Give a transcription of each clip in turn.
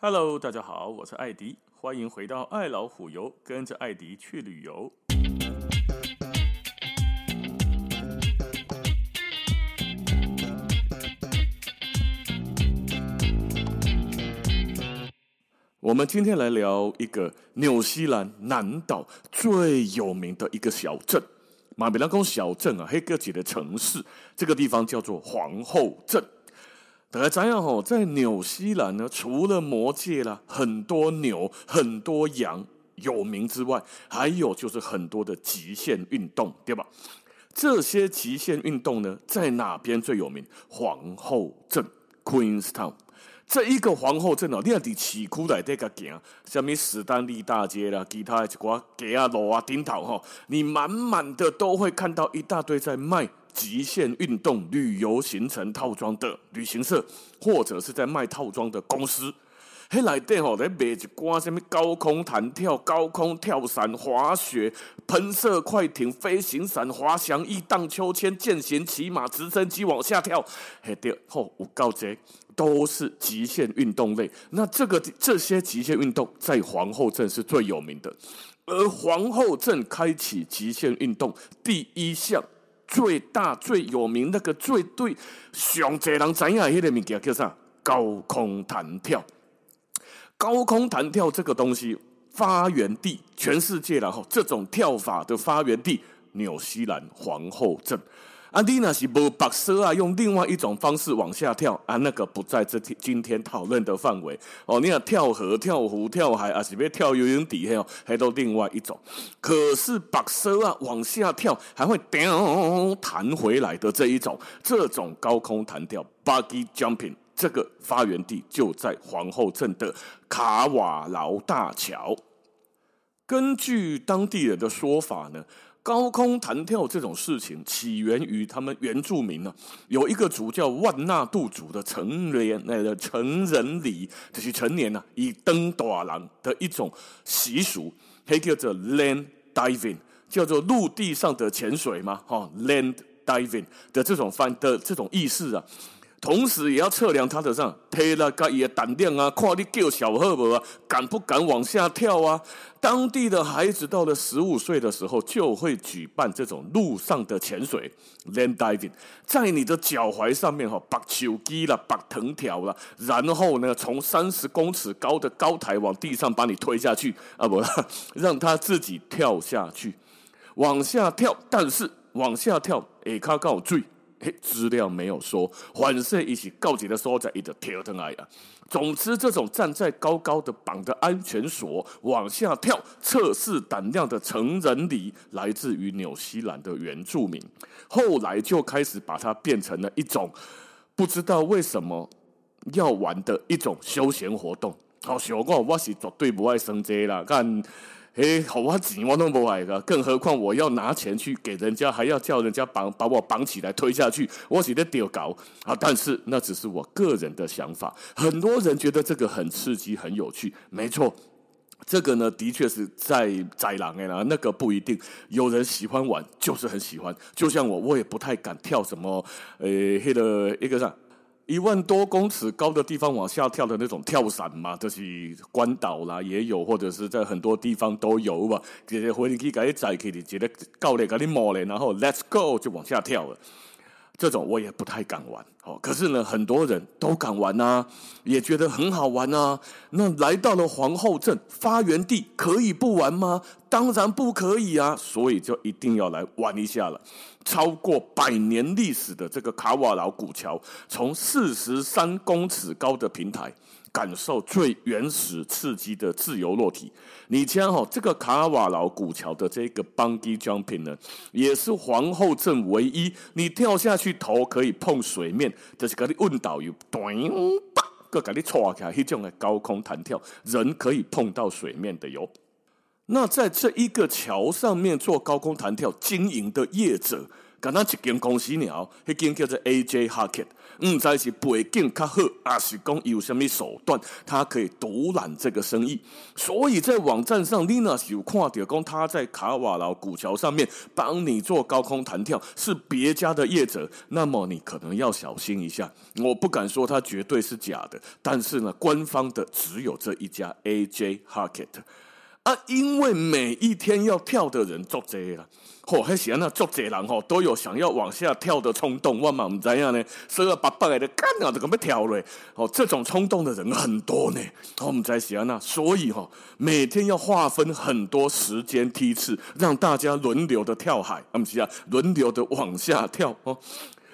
Hello，大家好，我是艾迪，欢迎回到爱老虎游，跟着艾迪去旅游。我们今天来聊一个纽西兰南岛最有名的一个小镇，马比拉宫小镇啊，黑哥姐的城市，这个地方叫做皇后镇。大家知道吼，在纽西兰呢，除了魔界啦，很多牛、很多羊有名之外，还有就是很多的极限运动，对吧？这些极限运动呢，在哪边最有名？皇后镇 （Queenstown）。这一个皇后镇哦，你看在市区内底个行，什么史丹利大街啦，其他的一寡街啊、路啊、顶头哈，你满满的都会看到一大堆在卖极限运动旅游行程套装的旅行社，或者是在卖套装的公司。嘿，内底吼在卖一寡什么高空弹跳、高空跳伞、滑雪、喷射快艇、飞行伞、滑翔翼、荡秋千、健行、骑马、直升机往下跳，嘿对，吼有够多。都是极限运动类，那这个这些极限运动在皇后镇是最有名的，而皇后镇开启极限运动第一项最大最有名那个最对上侪人知影迄个物件叫啥？高空弹跳。高空弹跳这个东西发源地全世界，然后这种跳法的发源地纽西兰皇后镇。啊，你那是无白色啊，用另外一种方式往下跳啊，那个不在这天今天讨论的范围哦。你要跳河、跳湖、跳海啊，是别跳游泳底下哦，还都另外一种。可是白色啊，往下跳还会掉弹回来的这一种，这种高空弹跳 （bungee jumping） 这个发源地就在皇后镇的卡瓦劳大桥。根据当地人的说法呢。高空弹跳这种事情起源于他们原住民呢，有一个族叫万纳度族的成年那个成人礼，就是成年呢以登大人的一种习俗，还叫做 land diving，叫做陆地上的潜水嘛，哈，land diving 的这种翻的这种意思啊。同时也要测量他的上，推了个也胆量啊，看你叫小赫伯啊，敢不敢往下跳啊？当地的孩子到了十五岁的时候，就会举办这种陆上的潜水 （land diving），在你的脚踝上面哈，绑球机了，绑藤条了，然后呢，从三十公尺高的高台往地上把你推下去啊，不，让他自己跳下去，往下跳，但是往下跳，哎，卡告坠。嘿，资料没有说，反正一起告急的时候在一直跳上来啊。总之，这种站在高高的绑的安全锁往下跳测试胆量的成人礼，来自于纽西兰的原住民。后来就开始把它变成了一种不知道为什么要玩的一种休闲活动。好，小光，我是绝对不爱升级啦，看。哎，好啊，钱我都不爱个，更何况我要拿钱去给人家，还要叫人家绑把我绑起来推下去，我觉得丢搞啊！但是那只是我个人的想法，很多人觉得这个很刺激、很有趣。没错，这个呢，的确是在宰狼哎啦，那个不一定，有人喜欢玩，就是很喜欢。就像我，我也不太敢跳什么，呃，那个一个啥。一万多公尺高的地方往下跳的那种跳伞嘛，就是关岛啦也有，或者是在很多地方都有吧。直接回去给你载起，你直接教练给你摸嘞，然后 Let's go 就往下跳了。这种我也不太敢玩，哦，可是呢，很多人都敢玩呐、啊，也觉得很好玩啊。那来到了皇后镇发源地，可以不玩吗？当然不可以啊，所以就一定要来玩一下了。超过百年历史的这个卡瓦劳古桥，从四十三公尺高的平台。感受最原始刺激的自由落体。你瞧哈，这个卡瓦劳古桥的这个 bungee jumping 呢，也是皇后镇唯一你跳下去头可以碰水面，就是给你问导游，咚吧，个给你抓起来一种的高空弹跳，人可以碰到水面的哟。那在这一个桥上面做高空弹跳经营的业者，敢那一间公司鸟，迄间叫做 AJ Hackett，唔知是背景较好，还是讲有什么手段，他可以独揽这个生意。所以在网站上，你若是有看到讲他在卡瓦劳古桥上面帮你做高空弹跳，是别家的业者，那么你可能要小心一下。我不敢说他绝对是假的，但是呢，官方的只有这一家 AJ Hackett。啊，因为每一天要跳的人足侪啦，吼，还是那足侪人吼，都有想要往下跳的冲动。我嘛唔知样呢，所以白白的干了就咁要跳嘞，哦，这种冲动的人很多呢。我们在想那，所以吼，每天要划分很多时间梯次，让大家轮流的跳海，啊，不是啊，轮流的往下跳哦。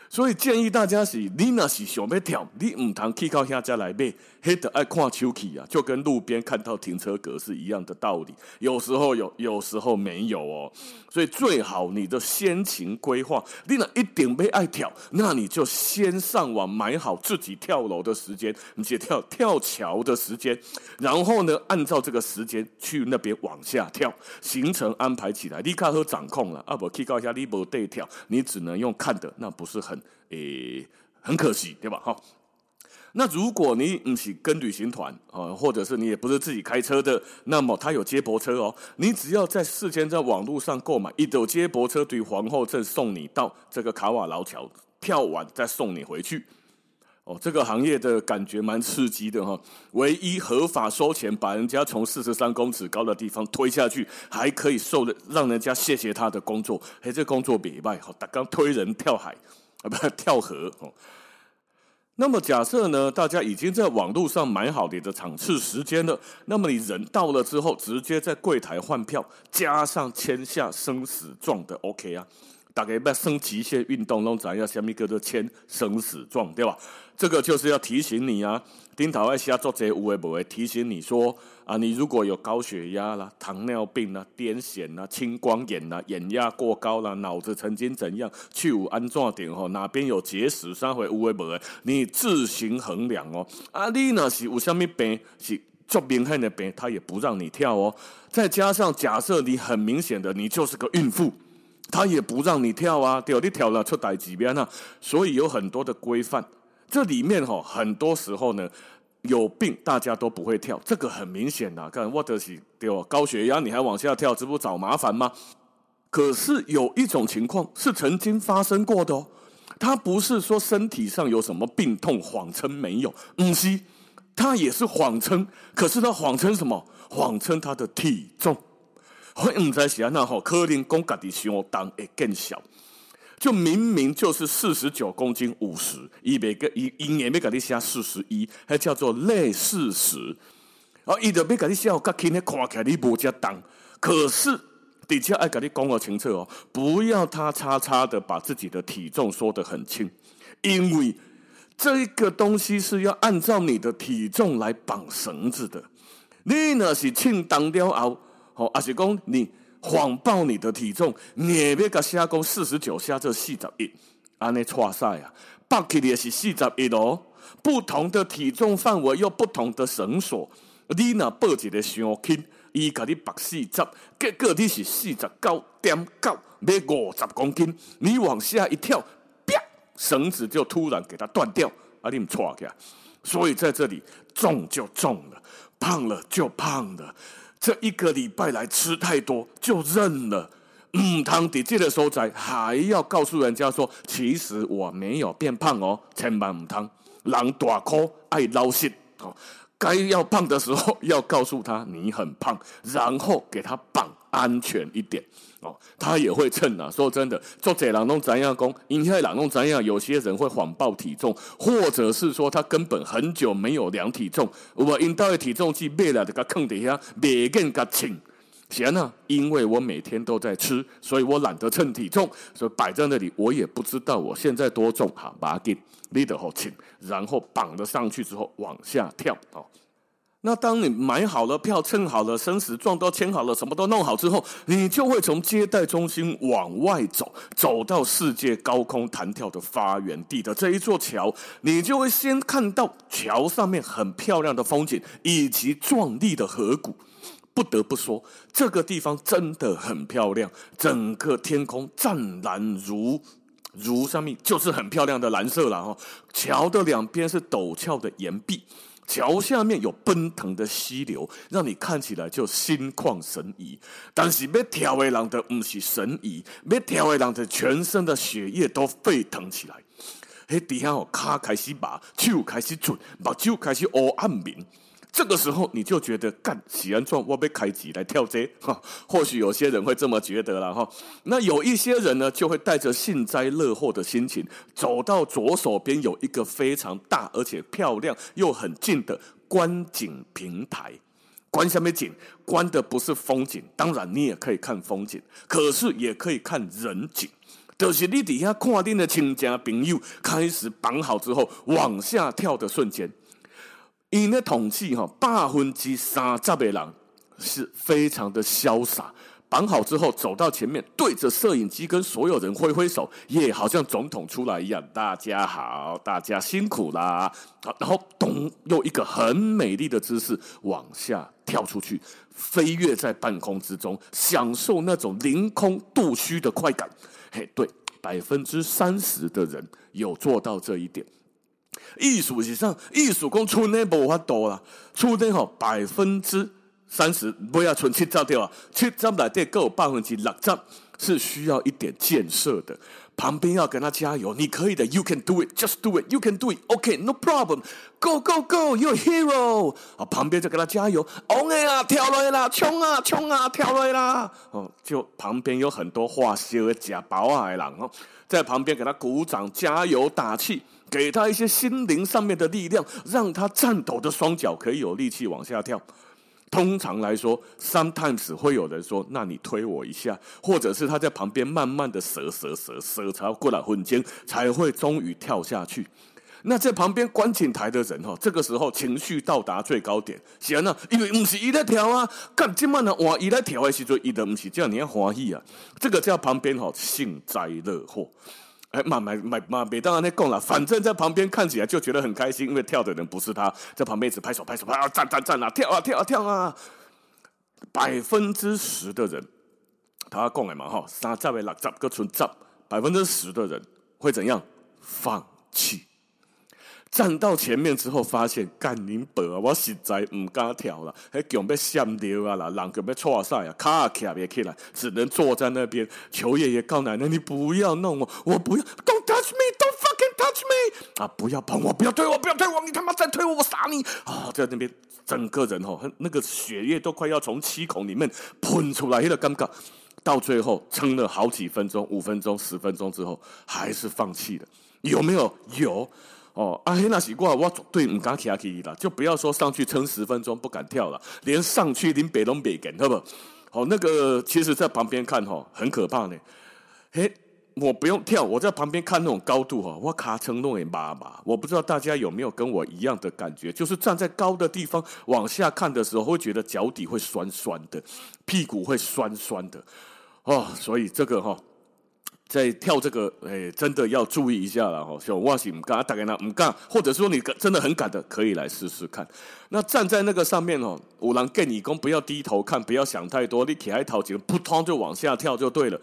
所以建议大家是，你那是想要跳，你唔通去到遐家来买，黑的爱看手气啊，就跟路边看到停车格是一样的道理。有时候有，有时候没有哦。所以最好你的先行规划，你那一定要爱跳，那你就先上网买好自己跳楼的时间，你去跳跳桥的时间，然后呢，按照这个时间去那边往下跳，行程安排起来，你看好掌控了啊，不去到遐你无得跳，你只能用看的，那不是很。诶，很可惜，对吧？哈，那如果你不是跟旅行团啊，或者是你也不是自己开车的，那么他有接驳车哦。你只要在事先在网络上购买一斗接驳车，对皇后镇送你到这个卡瓦劳桥跳完，再送你回去。哦，这个行业的感觉蛮刺激的哈。唯一合法收钱，把人家从四十三公尺高的地方推下去，还可以受让人家谢谢他的工作。嘿，这工作别卖，好，他刚推人跳海。啊，不跳河哦。那么假设呢，大家已经在网络上买好你的场次时间了，那么你人到了之后，直接在柜台换票，加上签下生死状的 OK 啊。大概要升极限运动，拢知影什么叫做签生死状，对吧？这个就是要提醒你啊，顶头爱写作者有诶无诶，提醒你说啊，你如果有高血压啦、糖尿病啦、癫痫啦、青光眼啦、眼压过高啦、脑子曾经怎样，去有安怎点吼，哪边有结石，啥会有诶无诶，你自行衡量哦。啊，你若是有什么病是足明显的病，他也不让你跳哦。再加上假设你很明显的，你就是个孕妇。他也不让你跳啊，对，你跳了出代志变啊，所以有很多的规范。这里面哈，很多时候呢，有病大家都不会跳，这个很明显的。看，我的是对吧？高血压你还往下跳，这不找麻烦吗？可是有一种情况是曾经发生过的哦，他不是说身体上有什么病痛，谎称没有，嗯，西，他也是谎称，可是他谎称什么？谎称他的体重。我唔知是安那吼，可能讲家己相当会更小，就明明就是四十九公斤五十，伊别个伊伊也没给你写四十一，还叫做类四十，啊，伊就别给你写，较轻的看起来你无遮重，可是底下爱给你讲个清楚哦，不要他叉叉的把自己的体重说得很轻，因为这个东西是要按照你的体重来绑绳子的，你那是称重了后。好，也是讲你谎报你的体重，你也别个写讲四十九下这四十一，安尼错赛啊，报起来是四十一哦。不同的体重范围有不同的绳索，你若报一个伤轻，伊甲你绑四十，结果你是四十九点九，要五十公斤，你往下一跳，啪，绳子就突然给它断掉，啊，你唔错起来。所以在这里重就重了，胖了就胖了。这一个礼拜来吃太多就认了，嗯，汤底记得收窄，还要告诉人家说，其实我没有变胖哦，千万唔汤，人大哭爱捞心。哦，该要胖的时候要告诉他你很胖，然后给他绑安全一点。哦，他也会称啊。说真的，做这人弄怎样讲，因为人弄怎样，有些人会谎报体重，或者是说他根本很久没有量体重，我因到的体重计买来就给坑底下，别跟个称。行啊，因为我每天都在吃，所以我懒得称体重，所以摆在那里，我也不知道我现在多重。哈，把它给立得好轻，然后绑了上去之后往下跳。哦。那当你买好了票，称好了生死状都签好了，什么都弄好之后，你就会从接待中心往外走，走到世界高空弹跳的发源地的这一座桥，你就会先看到桥上面很漂亮的风景以及壮丽的河谷。不得不说，这个地方真的很漂亮，整个天空湛蓝如如上面就是很漂亮的蓝色了哈。桥的两边是陡峭的岩壁，桥下面有奔腾的溪流，让你看起来就心旷神怡。但是要跳的人的不是神怡，要跳的人的全身的血液都沸腾起来。嘿，底下哦，脚开始麻，手开始准，目睭开始乌暗明。这个时候你就觉得干喜安状，我被开启来跳街哈，或许有些人会这么觉得了哈。那有一些人呢，就会带着幸灾乐祸的心情，走到左手边有一个非常大而且漂亮又很近的观景平台。观下面景，观的不是风景，当然你也可以看风景，可是也可以看人景。就是你底下看你的亲家朋友开始绑好之后往下跳的瞬间。因的统计哈，百分之三十的人是非常的潇洒，绑好之后走到前面，对着摄影机跟所有人挥挥手，也好像总统出来一样。大家好，大家辛苦啦！然后咚，又一个很美丽的姿势往下跳出去，飞跃在半空之中，享受那种凌空度虚的快感。嘿，对，百分之三十的人有做到这一点。艺术是上，艺术讲村内无法度啦，村内吼百分之三十，不要存七十掉啊，七十内底够百分之六十是需要一点建设的，旁边要跟他加油，你可以的，You can do it，just do it，You can do it，OK，no problem，Go go go，You're hero，啊，旁边就跟他加油，OK 啊，跳来啦，冲啊冲啊，跳来啦，哦，就旁边有很多化学假包啊的人哦，在旁边给他鼓掌加油打气。给他一些心灵上面的力量，让他颤抖的双脚可以有力气往下跳。通常来说，sometimes 会有人说：“那你推我一下。”或者是他在旁边慢慢的折折折折，才过来混肩，才会终于跳下去。那在旁边观景台的人哈，这个时候情绪到达最高点。是啊，因为不是一在跳啊，干这么呢？哇，一在跳的时候，一的不是这样，你要欢喜啊。这个叫旁边哈幸灾乐祸。哎，妈妈妈妈，别当然那供了，反正在旁边看起来就觉得很开心，因为跳的人不是他，在旁边一直拍手拍手，啊，站站站啊，跳啊跳啊跳啊！百分之十的人，他供了嘛哈，三十位六十个存十，百分之十的人会怎样？放弃。站到前面之后，发现干宁伯啊！我实在唔敢跳了，还脚被闪掉啊啦，人脚被错晒啊，卡卡别起来，只能坐在那边求爷爷告奶奶，你不要弄我，我不要，Don't touch me，Don't fucking touch me 啊！不要碰我，不要推我，不要推我，你他妈再推我，我杀你啊！在那边整个人吼，那个血液都快要从七孔里面喷出来了，尴尬。到最后撑了好几分钟，五分钟、十分钟之后，还是放弃了。有没有？有。哦，阿黑那习惯，我绝对唔敢跳起啦，就不要说上去撑十分钟不敢跳了，连上去连北都别敢，好不？好，那个其实在旁边看哈，很可怕呢。嘿，我不用跳，我在旁边看那种高度哈，我卡撑弄也麻麻。我不知道大家有没有跟我一样的感觉，就是站在高的地方往下看的时候，会觉得脚底会酸酸的，屁股会酸酸的。哦，所以这个哈。在跳这个，哎，真的要注意一下了哈。像我是唔敢，大概那唔敢，或者说你真的很敢的，可以来试试看。那站在那个上面哦，五郎跟你讲，不要低头看，不要想太多，你起来头几个扑通就往下跳就对了。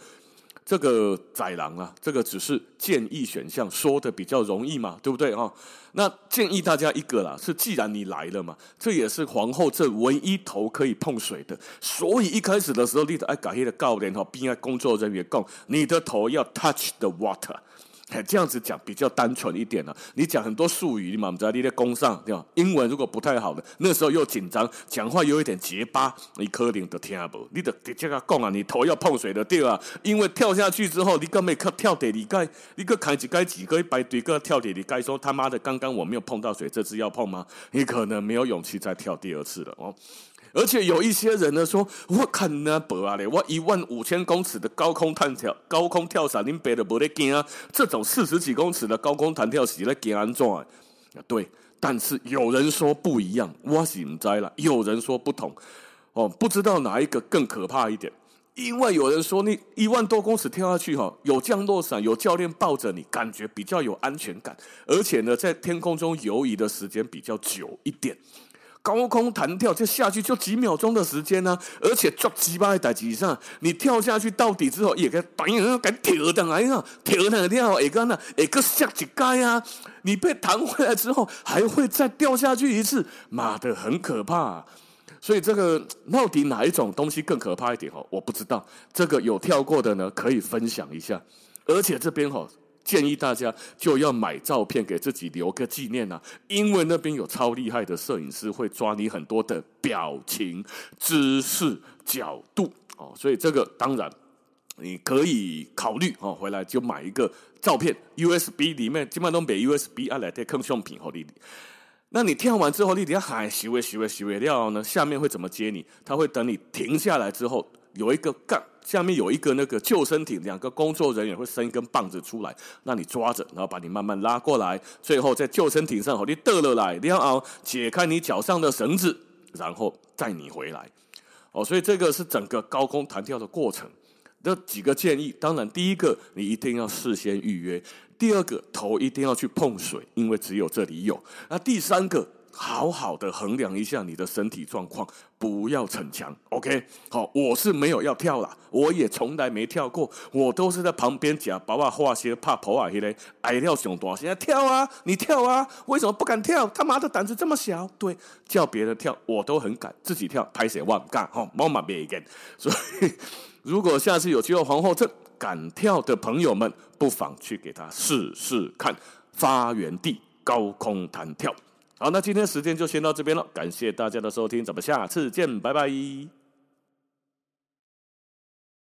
这个宰狼啊，这个只是建议选项，说的比较容易嘛，对不对哈？那建议大家一个啦，是既然你来了嘛，这也是皇后镇唯一头可以碰水的，所以一开始的时候，你得爱感谢的教练哈，并爱工作人员讲，你的头要 touch the water。这样子讲比较单纯一点了、啊。你讲很多术语，你嘛不知道你在工上对吧？英文如果不太好的，那时候又紧张，讲话有一点结巴，你可能都听不。你得直接个讲啊，你头要碰水的对啊，因为跳下去之后，你根本可跳底里盖，你个开几盖几个一百对个跳底里盖，说他妈的，刚刚我没有碰到水，这次要碰吗？你可能没有勇气再跳第二次了哦。而且有一些人呢说，我看那不啊嘞，我一万五千公尺的高空弹跳，高空跳伞，您别的不得惊啊！这种四十几公尺的高空弹跳是来惊安怎啊？对，但是有人说不一样，我是唔知了。有人说不同，哦，不知道哪一个更可怕一点。因为有人说，你一万多公尺跳下去，哈，有降落伞，有教练抱着你，感觉比较有安全感，而且呢，在天空中游移的时间比较久一点。高空弹跳就下去就几秒钟的时间呢、啊，而且抓鸡巴在机上，你跳下去到底之后也该反应，该跳上来啊，跳上来跳，也刚呢，也个下几盖啊，你被弹回来之后还会再掉下去一次，妈的很可怕、啊。所以这个到底哪一种东西更可怕一点哦？我不知道，这个有跳过的呢，可以分享一下。而且这边哈。建议大家就要买照片给自己留个纪念啊，因为那边有超厉害的摄影师会抓你很多的表情、姿势、角度哦，所以这个当然你可以考虑哦，回来就买一个照片 USB 里面基本上都没 USB 啊，来带坑相片好你。那你跳完之后，你底下喊洗位洗位洗位料呢？下面会怎么接你？他会等你停下来之后。有一个杠，下面有一个那个救生艇，两个工作人员会伸一根棒子出来，那你抓着，然后把你慢慢拉过来，最后在救生艇上，好，你得了来，然后解开你脚上的绳子，然后载你回来。哦，所以这个是整个高空弹跳的过程。这几个建议，当然第一个你一定要事先预约，第二个头一定要去碰水，因为只有这里有。那第三个。好好的衡量一下你的身体状况，不要逞强。OK，好，我是没有要跳啦，我也从来没跳过，我都是在旁边夹，把我画些怕婆啊，迄个爱跳熊多，现在跳啊，你跳啊，为什么不敢跳？他妈的胆子这么小，对，叫别人跳我都很敢，自己跳拍谁忘干哈，毛马别一个。所以，如果下次有机会皇后镇敢跳的朋友们，不妨去给他试试看发源地高空弹跳。好，那今天时间就先到这边了，感谢大家的收听，咱们下次见，拜拜。